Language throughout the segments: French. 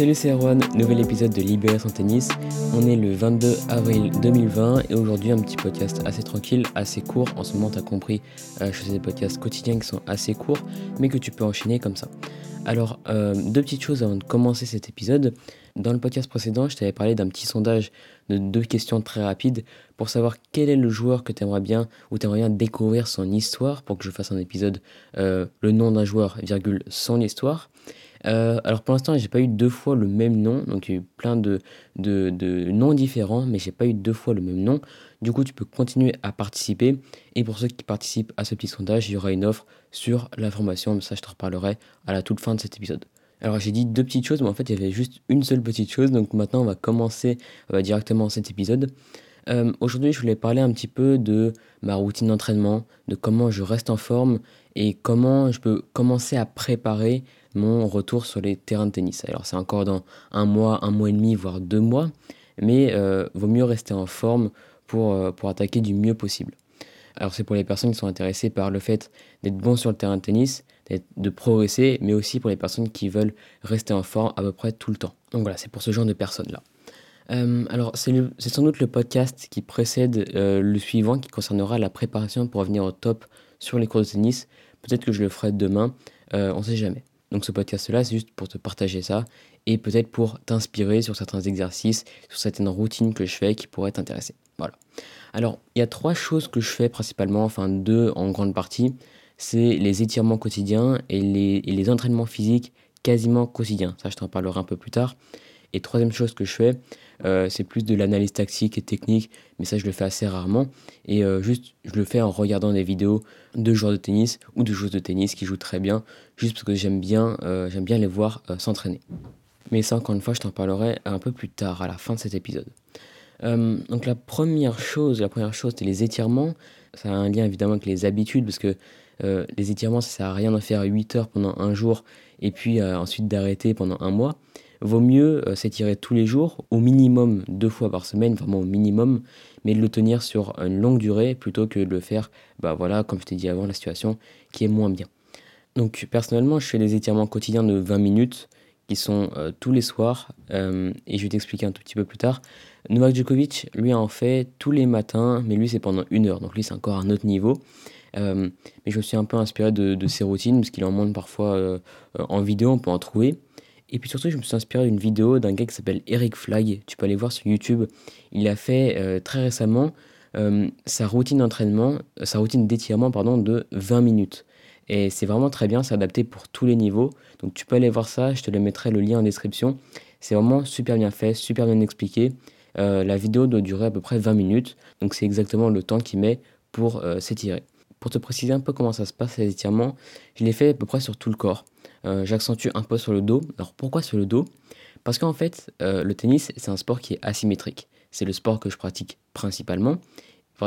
Salut c'est Erwan, nouvel épisode de Libérer son tennis. On est le 22 avril 2020 et aujourd'hui un petit podcast assez tranquille, assez court. En ce moment t'as compris, euh, je fais des podcasts quotidiens qui sont assez courts mais que tu peux enchaîner comme ça. Alors euh, deux petites choses avant de commencer cet épisode. Dans le podcast précédent je t'avais parlé d'un petit sondage de deux questions très rapides pour savoir quel est le joueur que tu aimerais bien ou tu aimerais bien découvrir son histoire pour que je fasse un épisode euh, le nom d'un joueur, virgule, son histoire. Euh, alors pour l'instant, j'ai pas eu deux fois le même nom, donc il y a eu plein de, de, de noms différents, mais j'ai pas eu deux fois le même nom. Du coup, tu peux continuer à participer. Et pour ceux qui participent à ce petit sondage, il y aura une offre sur l'information, mais ça je te reparlerai à la toute fin de cet épisode. Alors j'ai dit deux petites choses, mais en fait il y avait juste une seule petite chose, donc maintenant on va commencer directement cet épisode. Euh, aujourd'hui je voulais parler un petit peu de ma routine d'entraînement, de comment je reste en forme et comment je peux commencer à préparer mon retour sur les terrains de tennis. Alors c'est encore dans un mois, un mois et demi, voire deux mois, mais euh, vaut mieux rester en forme pour, euh, pour attaquer du mieux possible. Alors c'est pour les personnes qui sont intéressées par le fait d'être bon sur le terrain de tennis, de progresser, mais aussi pour les personnes qui veulent rester en forme à peu près tout le temps. Donc voilà, c'est pour ce genre de personnes-là. Euh, alors c'est sans doute le podcast qui précède le suivant qui concernera la préparation pour revenir au top sur les cours de tennis. Peut-être que je le ferai demain, on ne sait jamais. Donc ce podcast-là, c'est juste pour te partager ça et peut-être pour t'inspirer sur certains exercices, sur certaines routines que je fais qui pourraient t'intéresser. Voilà. Alors, il y a trois choses que je fais principalement, enfin deux en grande partie. C'est les étirements quotidiens et les, entraînements physiques quasiment quotidiens. Ça, je t'en parlerai un peu plus tard. Et troisième chose que je fais, euh, c'est plus de l'analyse tactique et technique, mais ça je le fais assez rarement. Et euh, juste, je le fais en regardant des vidéos de joueurs de tennis ou de joueuses de tennis qui jouent très bien, juste parce que j'aime bien, euh, bien les voir s'entraîner. Mais ça, encore une fois, je t'en parlerai un peu plus tard, à la fin de cet épisode. donc la première chose, la première chose, c'est les étirements. Ça a un lien évidemment avec les habitudes, parce que les étirements, ça sert à rien d'en faire 8 heures pendant un jour et puis ensuite d'arrêter pendant un mois vaut mieux euh, s'étirer tous les jours, au minimum deux fois par semaine, vraiment au minimum, mais de le tenir sur une longue durée plutôt que de le faire, bah voilà, comme je t'ai dit avant, la situation qui est moins bien. Donc personnellement, je fais des étirements quotidiens de 20 minutes qui sont euh, tous les soirs, euh, et je vais t'expliquer un tout petit peu plus tard. Novak Djokovic, lui, en fait tous les matins, mais lui, c'est pendant une heure, donc lui, c'est encore un autre niveau. mais je me suis un peu inspiré de, ses routines, parce qu'il en montre parfois en vidéo, on peut en trouver. Et puis surtout, je me suis inspiré d'une vidéo d'un gars qui s'appelle Eric Flag. Tu peux aller voir sur YouTube. Il a fait euh, très récemment euh, sa routine d'entraînement, euh, sa routine d'étirement pardon, de 20 minutes. Et c'est vraiment très bien, c'est adapté pour tous les niveaux. Donc tu peux aller voir ça, je te le mettrai le lien en description. C'est vraiment super bien fait, super bien expliqué. la vidéo doit durer à peu près 20 minutes, donc c'est exactement le temps qu'il met pour s'étirer. Pour te préciser un peu comment ça se passe les étirements, je l'ai fait à peu près sur tout le corps. Euh, j'accentue un peu sur le dos. Alors pourquoi sur le dos? Parce qu'en fait, euh, le tennis, c'est un sport qui est asymétrique. C'est le sport que je pratique principalement.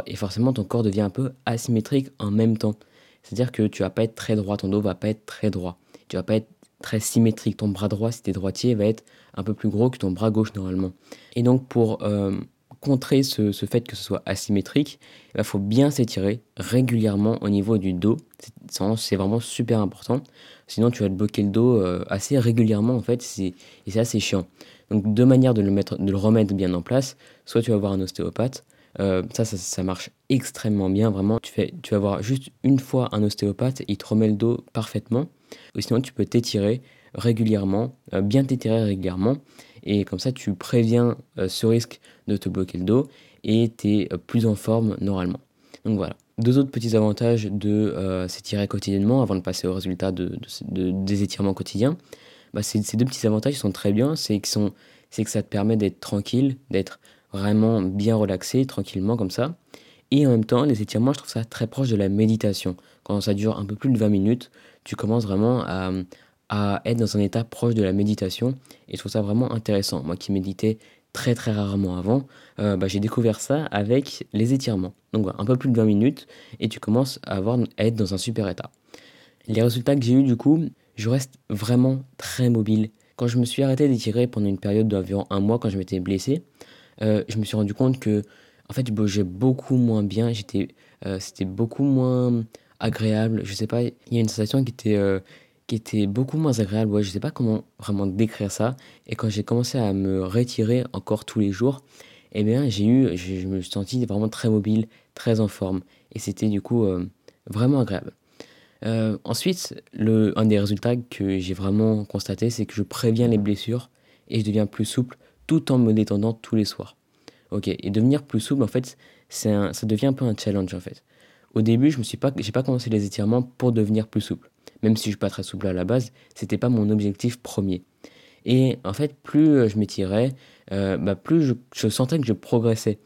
Et forcément, ton corps devient un peu asymétrique en même temps. C'est-à-dire que tu vas pas être très droit, ton dos va pas être très droit. Tu vas pas être très symétrique. Ton bras droit, si tu es droitier, va être un peu plus gros que ton bras gauche normalement. Et donc pour euh, contrer ce, fait que ce soit asymétrique, il bah, faut bien s'étirer régulièrement au niveau du dos. C'est vraiment super important. Sinon, tu vas te bloquer le dos euh, assez régulièrement en fait, et c'est assez chiant. Donc, deux manières de le, mettre, de le remettre bien en place. Soit tu vas voir un ostéopathe. Euh, ça, ça, marche extrêmement bien, vraiment. Tu, fais, tu vas voir juste une fois un ostéopathe il te remet le dos parfaitement. Ou sinon, tu peux t'étirer régulièrement, euh, bien t'étirer régulièrement. Et comme ça, tu préviens euh, ce risque de te bloquer le dos et tu es euh, plus en forme normalement. Donc voilà. Deux autres petits avantages de s'étirer quotidiennement avant de passer au résultat de, des étirements quotidiens. Bah, ces, deux petits avantages sont très bien. C'est que ça te permet d'être tranquille, d'être vraiment bien relaxé, tranquillement comme ça. Et en même temps, les étirements, je trouve ça très proche de la méditation. Quand ça dure un peu plus de 20 minutes, tu commences vraiment à, à être dans un état proche de la méditation. Et je trouve ça vraiment intéressant. Moi qui méditais très très rarement avant, euh, bah, j'ai découvert ça avec les étirements. Donc un peu plus de 20 minutes et tu commences à, avoir, être dans un super état. Les résultats que j'ai eu du coup, je reste vraiment très mobile. Quand je me suis arrêté d'étirer pendant une période d'environ un mois quand je m'étais blessé, euh, je me suis rendu compte que en fait je bougeais beaucoup moins bien, euh, c'était beaucoup moins agréable. Je sais pas, il y a une sensation qui était qui était beaucoup moins agréable. Ouais, je sais pas comment vraiment décrire ça. Et quand j'ai commencé à me retirer encore tous les jours, eh bien, j'ai eu, je, me suis senti vraiment très mobile, très en forme. Et c'était du coup euh, vraiment agréable. Euh, ensuite, le, un des résultats que j'ai vraiment constaté, c'est que je préviens les blessures et je deviens plus souple tout en me détendant tous les soirs. Ok, et devenir plus souple, en fait, ça devient un peu un challenge en fait. Au début, je me suis pas, pas commencé les étirements pour devenir plus souple. Même si je suis pas très souple à la base, c'était pas mon objectif premier. Et en fait, plus euh, je m'étirais, euh, bah, plus je, sentais que je progressais.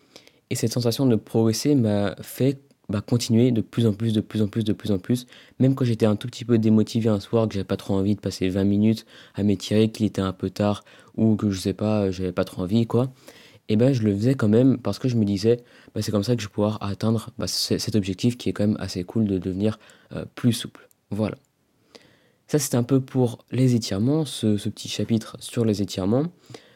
Et cette sensation de progresser m'a fait bah, continuer de plus en plus, de plus en plus, de plus en plus. Même quand j'étais un tout petit peu démotivé un soir, que j'avais pas trop envie de passer 20 minutes à m'étirer, qu'il était un peu tard, ou que je sais pas, j'avais pas trop envie, quoi. Et ben je le faisais quand même parce que je me disais, bah, c'est comme ça que je vais pouvoir atteindre bah, cet objectif qui est quand même assez cool de devenir euh, plus souple. Voilà. Ça, c'était un peu pour les étirements, ce, petit chapitre sur les étirements.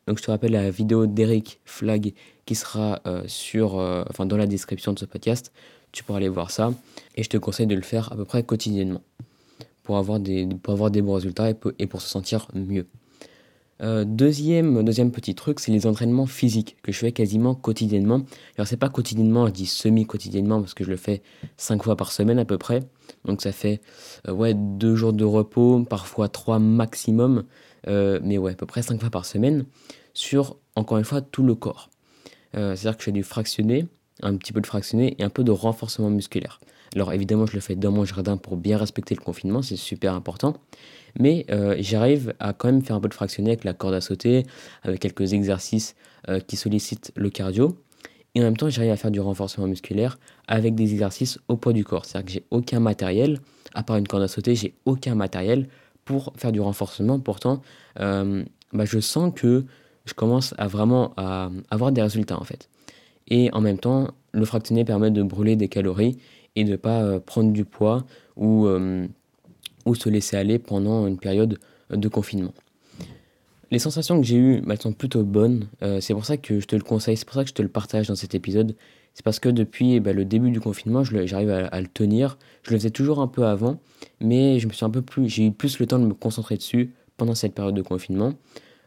Donc, je te rappelle la vidéo d'Eric Flag qui sera euh, sur, euh, dans la description de ce podcast. Tu pourras aller voir ça. Et je te conseille de le faire à peu près quotidiennement pour avoir des, bons résultats et pour se sentir mieux. Euh, deuxième, deuxième petit truc, c'est les entraînements physiques que je fais quasiment quotidiennement. Alors c'est pas quotidiennement, je dis semi-quotidiennement parce que je le fais cinq fois par semaine à peu près. Donc ça fait euh, ouais, deux jours de repos, parfois trois maximum, euh, mais ouais, à peu près cinq fois par semaine sur, encore une fois, tout le corps. C'est-à-dire que je fais du fractionné, un petit peu de fractionné et un peu de renforcement musculaire. Alors évidemment, je le fais dans mon jardin pour bien respecter le confinement, c'est super important. Mais euh, j'arrive à quand même faire un peu de fractionné avec la corde à sauter, avec quelques exercices euh, qui sollicitent le cardio. Et en même temps, j'arrive à faire du renforcement musculaire avec des exercices au poids du corps. C'est-à-dire que j'ai aucun matériel, à part une corde à sauter, j'ai aucun matériel pour faire du renforcement. Pourtant, euh, bah, je sens que je commence à vraiment avoir des résultats en fait. Et en même temps, le fractionné permet de brûler des calories et de ne pas prendre du poids ou ou se laisser aller pendant une période de confinement. Les sensations que j'ai eues, bah, elles sont plutôt bonnes. Euh, c'est pour ça que je te le conseille, c'est pour ça que je te le partage dans cet épisode. C'est parce que depuis bah, le début du confinement, j'arrive à, le tenir. Je le faisais toujours un peu avant, mais j'ai eu plus le temps de me concentrer dessus pendant cette période de confinement.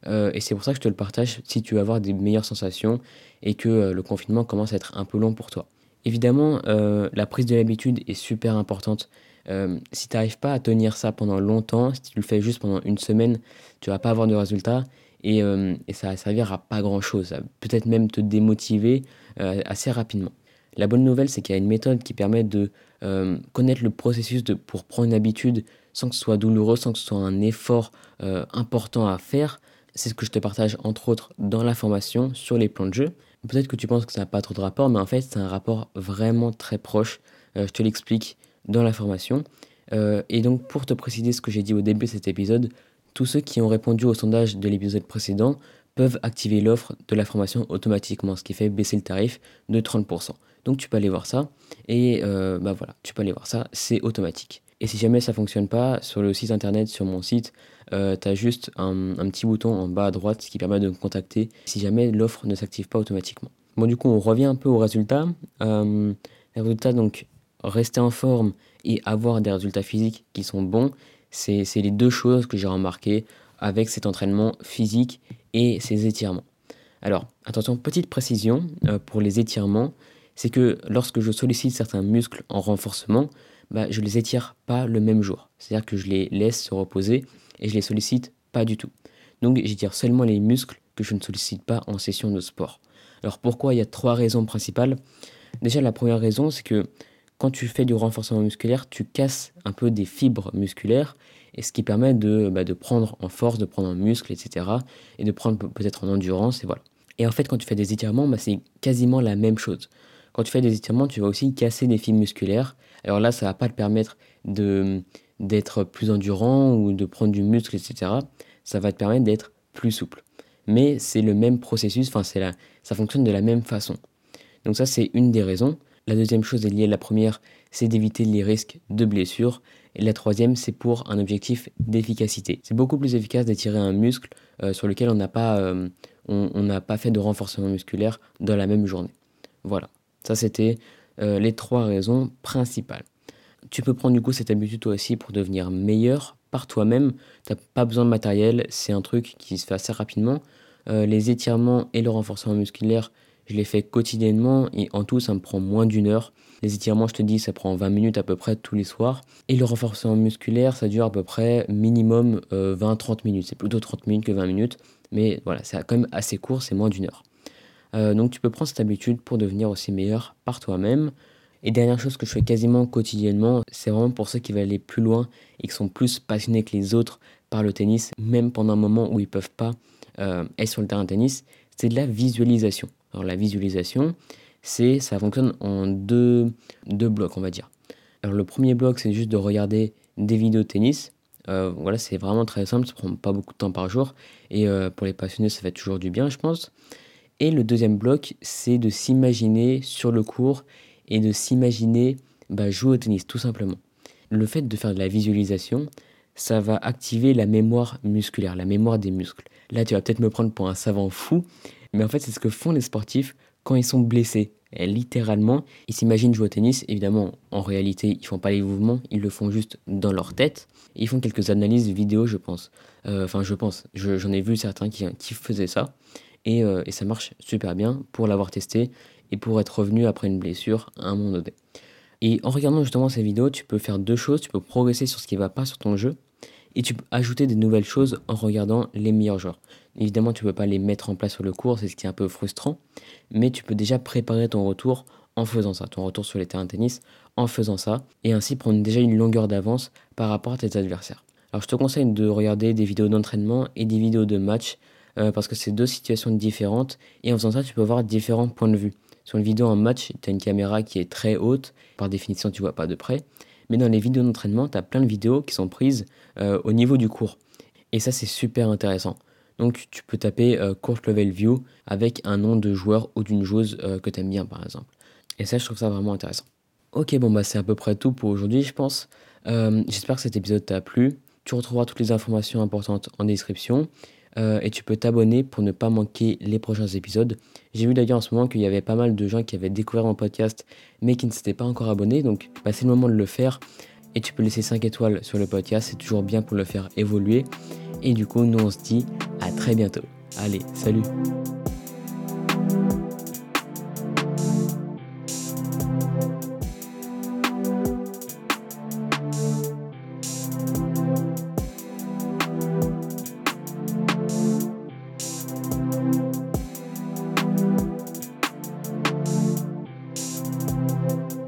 Euh, et c'est pour ça que je te le partage si tu veux avoir des meilleures sensations et que euh, le confinement commence à être un peu long pour toi. Évidemment, la prise de l'habitude est super importante. Euh, si tu n'arrives pas à tenir ça pendant longtemps, si tu le fais juste pendant une semaine, tu vas pas avoir de résultat et, euh, et ça va servir à pas grand chose. Ça peut-être même te démotiver euh, assez rapidement. La bonne nouvelle, c'est qu'il y a une méthode qui permet de connaître le processus de, pour prendre une habitude sans que ce soit douloureux, sans que ce soit un effort important à faire. C'est ce que je te partage entre autres dans la formation sur les plans de jeu. Peut-être que tu penses que ça n'a pas trop de rapport, mais en fait, c'est un rapport vraiment très proche. je te l'explique dans la formation. Euh, et donc pour te préciser ce que j'ai dit au début de cet épisode, tous ceux qui ont répondu au sondage de l'épisode précédent peuvent activer l'offre de la formation automatiquement, ce qui fait baisser le tarif de 30%. Donc tu peux aller voir ça, et euh, bah voilà, tu peux aller voir ça, c'est automatique. Et si jamais ça fonctionne pas, sur le site internet, sur mon site, euh, tu as juste un, petit bouton en bas à droite qui permet de me contacter si jamais l'offre ne s'active pas automatiquement. Bon du coup on revient un peu aux résultats. les résultats donc rester en forme et avoir des résultats physiques qui sont bons, c'est les deux choses que j'ai remarquées avec cet entraînement physique et ces étirements. Alors, attention, petite précision euh, pour les étirements, c'est que lorsque je sollicite certains muscles en renforcement, bah, je les étire pas le même jour. C'est-à-dire que je les laisse se reposer et je les sollicite pas du tout. Donc j'étire seulement les muscles que je ne sollicite pas en session de sport. Alors pourquoi Il y a trois raisons principales? Déjà la première raison, c'est que quand tu fais du renforcement musculaire, tu casses un peu des fibres musculaires, et ce qui permet de, bah, prendre en force, de prendre en muscle, etc. Et de prendre peut-être en endurance, et voilà. Et en fait, quand tu fais des étirements, bah, c'est quasiment la même chose. Quand tu fais des étirements, tu vas aussi casser des fibres musculaires. Alors là, ça va pas te permettre de d'être plus endurant ou de prendre du muscle, etc. Ça va te permettre d'être plus souple. Mais c'est le même processus, enfin, c'est ça fonctionne de la même façon. Donc ça, c'est une des raisons. La deuxième chose est liée à la première, c'est d'éviter les risques de blessure. Et la troisième, c'est pour un objectif d'efficacité. C'est beaucoup plus efficace d'étirer un muscle euh, sur lequel on n'a pas, euh, on, pas fait de renforcement musculaire dans la même journée. Voilà, ça c'était euh, les trois raisons principales. Tu peux prendre du coup cette habitude toi aussi pour devenir meilleur par toi-même. Tu n'as pas besoin de matériel, c'est un truc qui se fait assez rapidement. Euh, les étirements et le renforcement musculaire, je les fais quotidiennement et en tout, ça me prend moins d'une heure. Les étirements, je te dis, ça prend 20 minutes à peu près tous les soirs. Et le renforcement musculaire, ça dure à peu près minimum 20-30 euh, minutes. C'est plutôt 30 minutes que 20 minutes. Mais voilà, c'est quand même assez court, c'est moins d'une heure. Euh, donc tu peux prendre cette habitude pour devenir aussi meilleur par toi-même. Et dernière chose que je fais quasiment quotidiennement, c'est vraiment pour ceux qui veulent aller plus loin et qui sont plus passionnés que les autres par le tennis, même pendant un moment où ils peuvent pas euh, être sur le terrain de tennis, c'est de la visualisation. Alors la visualisation, c'est ça fonctionne en deux, blocs, on va dire. Alors le premier bloc, c'est juste de regarder des vidéos de tennis. Euh, voilà, c'est vraiment très simple, ça prend pas beaucoup de temps par jour. Et pour les passionnés, ça fait toujours du bien, je pense. Et le deuxième bloc, c'est de s'imaginer sur le cours et de s'imaginer bah, jouer au tennis, tout simplement. Le fait de faire de la visualisation, ça va activer la mémoire musculaire, la mémoire des muscles. Là, tu vas peut-être me prendre pour un savant fou, mais en fait, c'est ce que font les sportifs quand ils sont blessés. Littéralement, ils s'imaginent jouer au tennis. Évidemment, en réalité, ils font pas les mouvements, ils le font juste dans leur tête. ils font quelques analyses vidéo, je pense. Euh, enfin, je pense. J'en ai vu certains qui faisaient ça. Et, euh, et, ça marche super bien pour l'avoir testé et pour être revenu après une blessure à un moment donné. Et en regardant justement ces vidéos, tu peux faire deux choses. Tu peux progresser sur ce qui ne va pas sur ton jeu et tu peux ajouter des nouvelles choses en regardant les meilleurs joueurs. Évidemment, tu ne peux pas les mettre en place sur le cours, c'est ce qui est un peu frustrant, mais tu peux déjà préparer ton retour en faisant ça, ton retour sur les terrains de tennis en faisant ça, et ainsi prendre déjà une longueur d'avance par rapport à tes adversaires. Alors je te conseille de regarder des vidéos d'entraînement et des vidéos de match, euh, parce que c'est deux situations différentes, et en faisant ça, tu peux voir différents points de vue. Sur une vidéo en match, tu as une caméra qui est très haute, par définition tu vois pas de près, mais dans les vidéos d'entraînement, tu as plein de vidéos qui sont prises euh, au niveau du cours. Et ça, c'est super intéressant. Donc, tu peux taper euh, Court Level View avec un nom de joueur ou d'une joueuse euh, que tu aimes bien, par exemple. Et ça, je trouve ça vraiment intéressant. Ok, bon, bah, c'est à peu près tout pour aujourd'hui, je pense. J'espère que cet épisode t'a plu. Tu retrouveras toutes les informations importantes en description. Euh, et tu peux t'abonner pour ne pas manquer les prochains épisodes. J'ai vu d'ailleurs en ce moment qu'il y avait pas mal de gens qui avaient découvert mon podcast mais qui ne s'étaient pas encore abonnés, donc bah, c'est le moment de le faire. Et tu peux laisser 5 étoiles sur le podcast, c'est toujours bien pour le faire évoluer. Et du coup, nous on se dit à très bientôt. Allez, salut